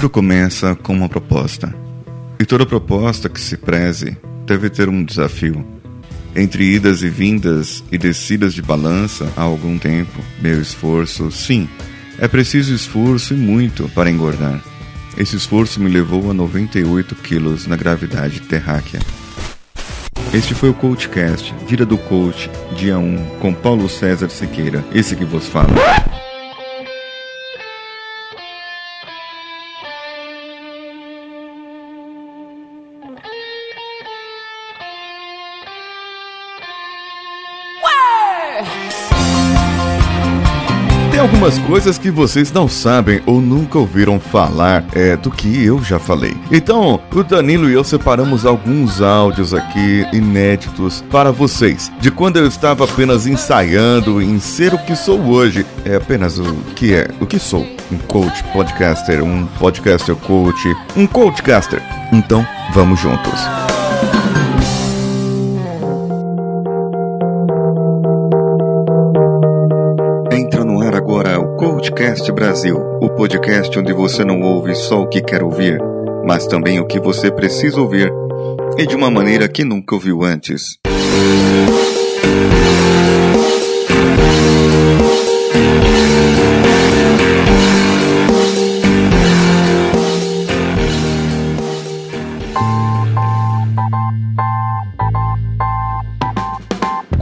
Tudo começa com uma proposta. E toda proposta que se preze deve ter um desafio. Entre idas e vindas e descidas de balança há algum tempo, meu esforço, sim, é preciso esforço e muito para engordar. Esse esforço me levou a 98 quilos na gravidade terráquea. Este foi o CoachCast, Vida do Coach, dia 1, com Paulo César Siqueira, esse que vos fala. Algumas coisas que vocês não sabem ou nunca ouviram falar é do que eu já falei. Então, o Danilo e eu separamos alguns áudios aqui inéditos para vocês, de quando eu estava apenas ensaiando em ser o que sou hoje. É apenas o que é, o que sou. Um coach podcaster, um podcaster coach, um coachcaster. Então, vamos juntos. Coachcast Brasil, o podcast onde você não ouve só o que quer ouvir, mas também o que você precisa ouvir e de uma maneira que nunca ouviu antes.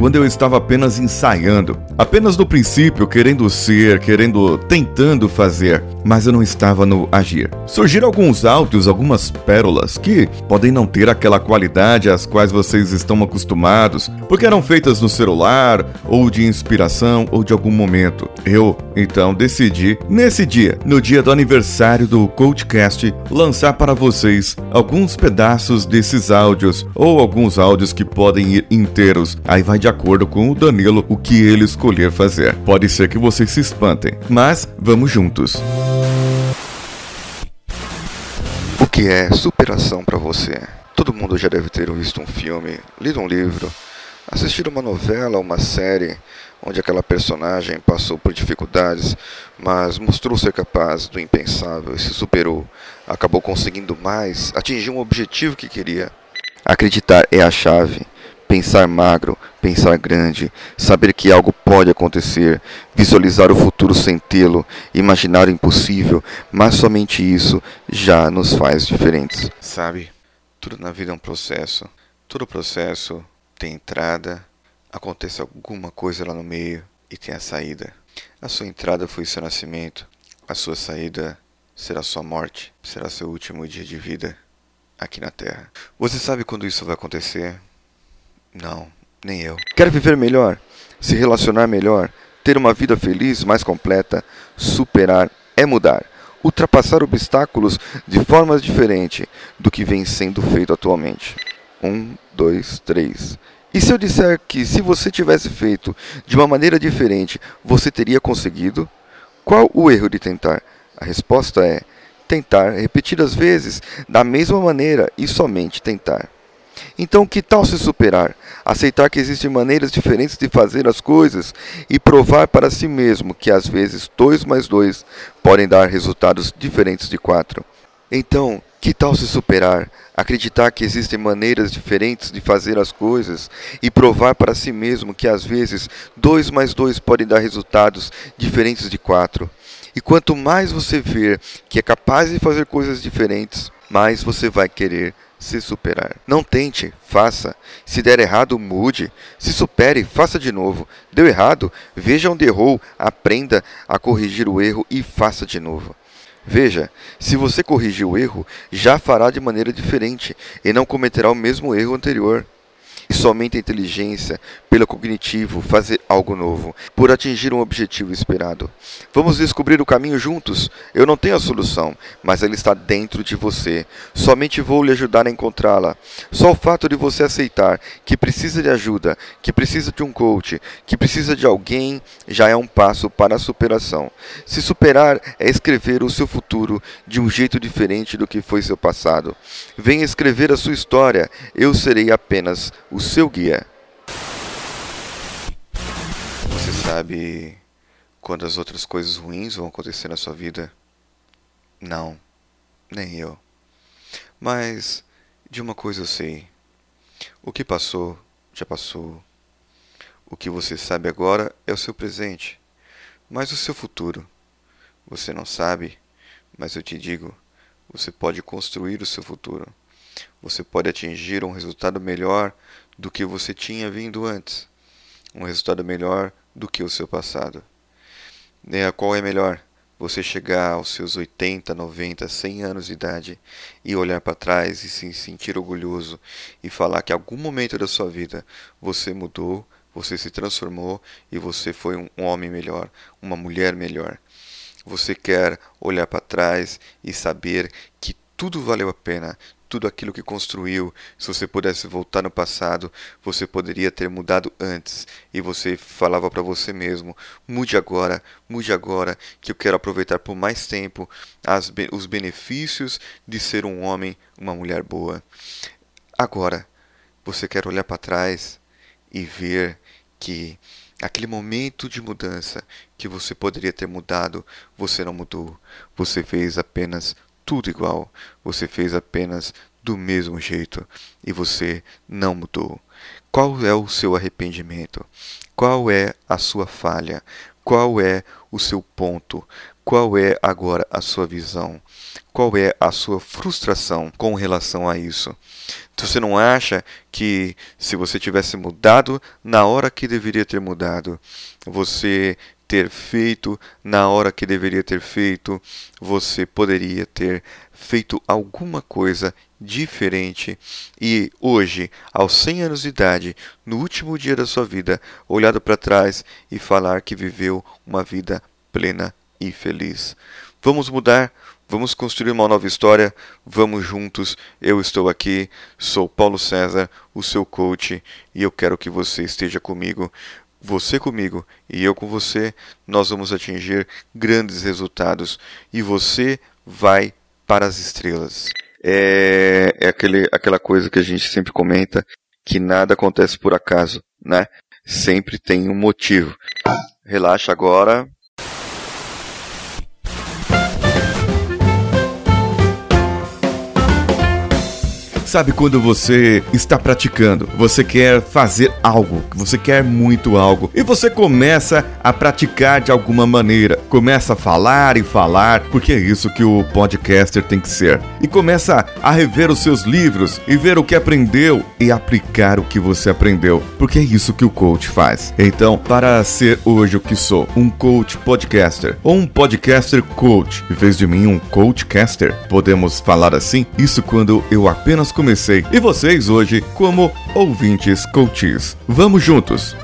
Quando eu estava apenas ensaiando, apenas no princípio querendo ser, querendo, tentando fazer, mas eu não estava no agir. Surgiram alguns áudios, algumas pérolas que podem não ter aquela qualidade às quais vocês estão acostumados, porque eram feitas no celular, ou de inspiração, ou de algum momento. Eu, então, decidi, nesse dia, no dia do aniversário do Coachcast, lançar para vocês alguns pedaços desses áudios, ou alguns áudios que podem ir inteiros. Aí vai de acordo com o Danilo o que ele escolher fazer. Pode ser que vocês se espantem, mas vamos juntos. O que é superação para você? Todo mundo já deve ter visto um filme, lido um livro, assistido uma novela, uma série onde aquela personagem passou por dificuldades, mas mostrou ser capaz do impensável e se superou, acabou conseguindo mais, atingiu um objetivo que queria. Acreditar é a chave. Pensar magro, pensar grande, saber que algo pode acontecer, visualizar o futuro sem tê-lo, imaginar o impossível, mas somente isso já nos faz diferentes. Sabe, tudo na vida é um processo. Todo processo tem entrada, acontece alguma coisa lá no meio e tem a saída. A sua entrada foi seu nascimento, a sua saída será sua morte, será seu último dia de vida aqui na Terra. Você sabe quando isso vai acontecer? Não, nem eu. Quer viver melhor? Se relacionar melhor? Ter uma vida feliz, mais completa? Superar é mudar. Ultrapassar obstáculos de formas diferentes do que vem sendo feito atualmente. Um, dois, três. E se eu disser que se você tivesse feito de uma maneira diferente, você teria conseguido? Qual o erro de tentar? A resposta é tentar repetidas vezes, da mesma maneira e somente tentar. Então, que tal se superar? Aceitar que existem maneiras diferentes de fazer as coisas e provar para si mesmo que às vezes 2 mais 2 podem dar resultados diferentes de 4. Então, que tal se superar? Acreditar que existem maneiras diferentes de fazer as coisas e provar para si mesmo que às vezes 2 mais 2 podem dar resultados diferentes de 4. E quanto mais você ver que é capaz de fazer coisas diferentes, mais você vai querer se superar. Não tente, faça. Se der errado, mude. Se supere, faça de novo. Deu errado, veja onde errou, aprenda a corrigir o erro e faça de novo. Veja, se você corrigir o erro, já fará de maneira diferente e não cometerá o mesmo erro anterior. E somente a inteligência, pelo cognitivo, fazer algo novo, por atingir um objetivo esperado. Vamos descobrir o caminho juntos? Eu não tenho a solução, mas ela está dentro de você. Somente vou lhe ajudar a encontrá-la. Só o fato de você aceitar que precisa de ajuda, que precisa de um coach, que precisa de alguém, já é um passo para a superação. Se superar é escrever o seu futuro de um jeito diferente do que foi seu passado. Venha escrever a sua história, eu serei apenas o seu guia. Você sabe quando as outras coisas ruins vão acontecer na sua vida? Não, Nem eu. Mas de uma coisa eu sei. O que passou, já passou. O que você sabe agora é o seu presente, mas o seu futuro. Você não sabe, mas eu te digo, você pode construir o seu futuro. Você pode atingir um resultado melhor do que você tinha vindo antes. Um resultado melhor do que o seu passado. É, qual é melhor? Você chegar aos seus 80, 90, 100 anos de idade e olhar para trás e se sentir orgulhoso e falar que algum momento da sua vida você mudou, você se transformou e você foi um homem melhor, uma mulher melhor. Você quer olhar para trás e saber que tudo valeu a pena, tudo aquilo que construiu. Se você pudesse voltar no passado, você poderia ter mudado antes. E você falava para você mesmo: mude agora, mude agora, que eu quero aproveitar por mais tempo as, os benefícios de ser um homem, uma mulher boa. Agora, você quer olhar para trás e ver que aquele momento de mudança que você poderia ter mudado, você não mudou. Você fez apenas tudo igual. Você fez apenas do mesmo jeito e você não mudou. Qual é o seu arrependimento? Qual é a sua falha? Qual é o seu ponto? Qual é agora a sua visão? Qual é a sua frustração com relação a isso? Você não acha que se você tivesse mudado na hora que deveria ter mudado, você ter feito na hora que deveria ter feito, você poderia ter feito alguma coisa diferente e hoje, aos 100 anos de idade, no último dia da sua vida, olhado para trás e falar que viveu uma vida plena e feliz. Vamos mudar, vamos construir uma nova história, vamos juntos. Eu estou aqui, sou Paulo César, o seu coach, e eu quero que você esteja comigo você comigo e eu com você, nós vamos atingir grandes resultados e você vai para as estrelas. É, é aquele, aquela coisa que a gente sempre comenta que nada acontece por acaso, né? Sempre tem um motivo. Relaxa agora, Sabe quando você está praticando, você quer fazer algo, você quer muito algo, e você começa a praticar de alguma maneira, começa a falar e falar, porque é isso que o podcaster tem que ser. E começa a rever os seus livros e ver o que aprendeu e aplicar o que você aprendeu, porque é isso que o coach faz. Então, para ser hoje o que sou, um coach podcaster ou um podcaster coach, em vez de mim um coachcaster, podemos falar assim? Isso quando eu apenas comecei e vocês hoje como ouvintes coaches. Vamos juntos!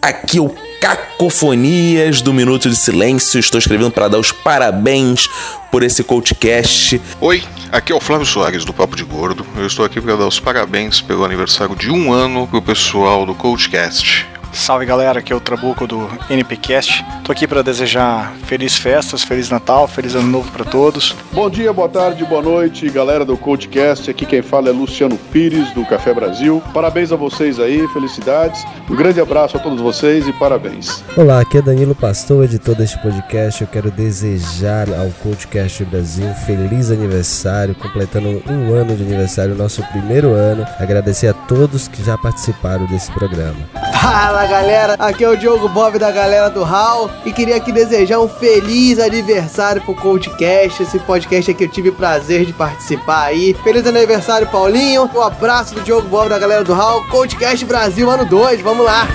Aqui o Cacofonias do Minuto de Silêncio. Estou escrevendo para dar os parabéns por esse coachcast. Oi, aqui é o Flávio Soares do Papo de Gordo. Eu estou aqui para dar os parabéns pelo aniversário de um ano pro pessoal do Coachcast. Salve galera, aqui é o Trabuco do NPcast. Tô aqui para desejar feliz festas, feliz Natal, feliz ano novo para todos. Bom dia, boa tarde, boa noite, galera do Coachcast. Aqui quem fala é Luciano Pires do Café Brasil. Parabéns a vocês aí, felicidades. Um grande abraço a todos vocês e parabéns. Olá, aqui é Danilo Pastor, editor deste podcast. Eu quero desejar ao Coachcast Brasil um feliz aniversário, completando um ano de aniversário, nosso primeiro ano. Agradecer a todos que já participaram desse programa. Fala galera, aqui é o Diogo Bob da galera do HAL e queria aqui desejar um feliz aniversário pro Coachcast, esse podcast aqui eu tive o prazer de participar aí. Feliz aniversário, Paulinho. Um abraço do Diogo Bob da galera do HAL, Coachcast Brasil ano 2, vamos lá.